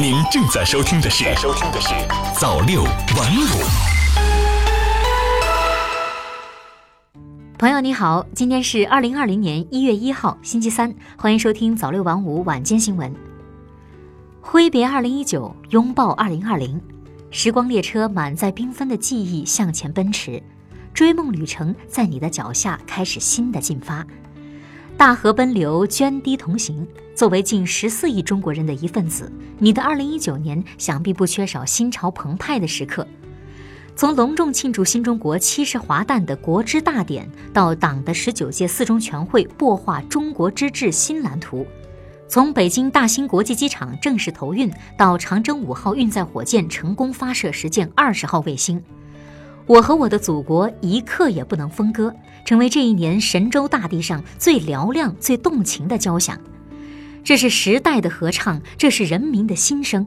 您正在收听的是《收听的是早六晚五》。朋友你好，今天是二零二零年一月一号，星期三，欢迎收听早六晚五晚间新闻。挥别二零一九，拥抱二零二零，时光列车满载缤纷的记忆向前奔驰，追梦旅程在你的脚下开始新的进发。大河奔流，涓滴同行。作为近十四亿中国人的一份子，你的二零一九年想必不缺少心潮澎湃的时刻。从隆重庆祝新中国七十华诞的国之大典，到党的十九届四中全会擘画中国之治新蓝图；从北京大兴国际机场正式投运，到长征五号运载火箭成功发射实践二十号卫星。我和我的祖国一刻也不能分割，成为这一年神州大地上最嘹亮、最动情的交响。这是时代的合唱，这是人民的心声。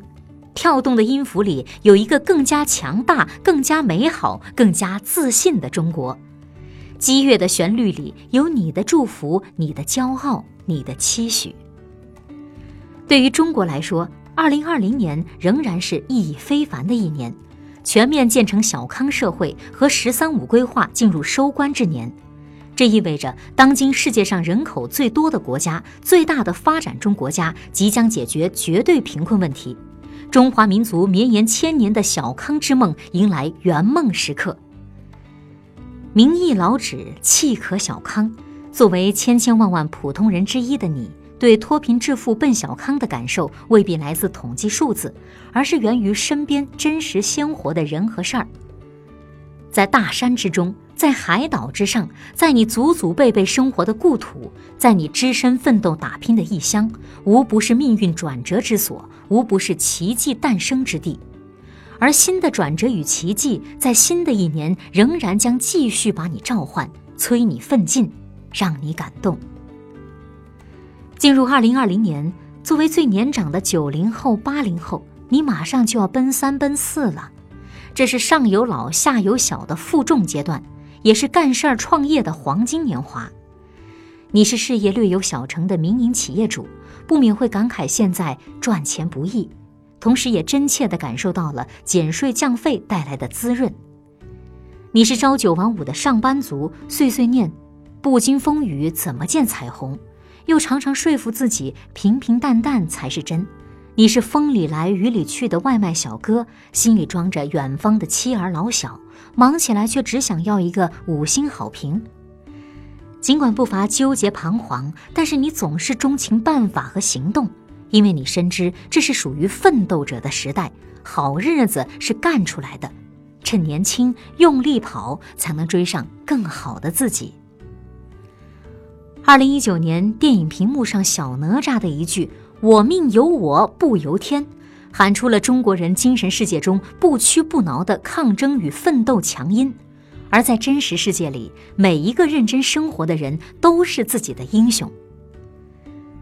跳动的音符里有一个更加强大、更加美好、更加自信的中国。激越的旋律里有你的祝福、你的骄傲、你的期许。对于中国来说，二零二零年仍然是意义非凡的一年。全面建成小康社会和“十三五”规划进入收官之年，这意味着当今世界上人口最多的国家、最大的发展中国家即将解决绝对贫困问题，中华民族绵延千年的小康之梦迎来圆梦时刻。民意老指契可小康，作为千千万万普通人之一的你。对脱贫致富奔小康的感受未必来自统计数字，而是源于身边真实鲜活的人和事儿。在大山之中，在海岛之上，在你祖祖辈辈生活的故土，在你只身奋斗打拼的异乡，无不是命运转折之所，无不是奇迹诞生之地。而新的转折与奇迹，在新的一年仍然将继续把你召唤，催你奋进，让你感动。进入二零二零年，作为最年长的九零后、八零后，你马上就要奔三奔四了。这是上有老下有小的负重阶段，也是干事儿创业的黄金年华。你是事业略有小成的民营企业主，不免会感慨现在赚钱不易，同时也真切地感受到了减税降费带来的滋润。你是朝九晚五的上班族，碎碎念：不经风雨怎么见彩虹？又常常说服自己平平淡淡才是真。你是风里来雨里去的外卖小哥，心里装着远方的妻儿老小，忙起来却只想要一个五星好评。尽管不乏纠结彷徨，但是你总是钟情办法和行动，因为你深知这是属于奋斗者的时代，好日子是干出来的。趁年轻用力跑，才能追上更好的自己。二零一九年电影屏幕上小哪吒的一句“我命由我不由天”，喊出了中国人精神世界中不屈不挠的抗争与奋斗强音。而在真实世界里，每一个认真生活的人都是自己的英雄。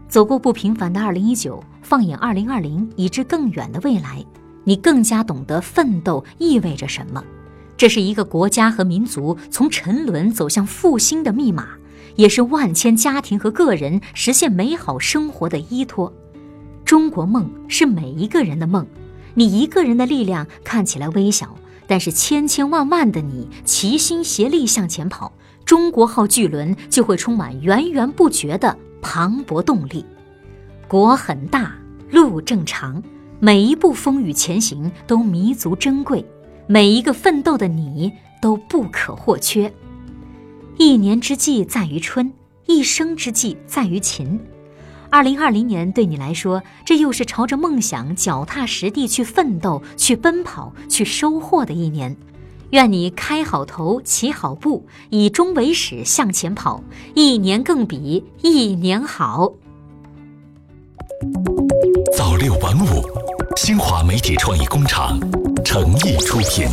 走过不平凡的二零一九，放眼二零二零，以至更远的未来，你更加懂得奋斗意味着什么。这是一个国家和民族从沉沦走向复兴的密码。也是万千家庭和个人实现美好生活的依托。中国梦是每一个人的梦，你一个人的力量看起来微小，但是千千万万的你齐心协力向前跑，中国号巨轮就会充满源源不绝的磅礴动力。国很大，路正长，每一步风雨前行都弥足珍贵，每一个奋斗的你都不可或缺。一年之计在于春，一生之计在于勤。二零二零年对你来说，这又是朝着梦想脚踏实地去奋斗、去奔跑、去收获的一年。愿你开好头，起好步，以终为始，向前跑，一年更比一年好。早六晚五，新华媒体创意工厂诚意出品。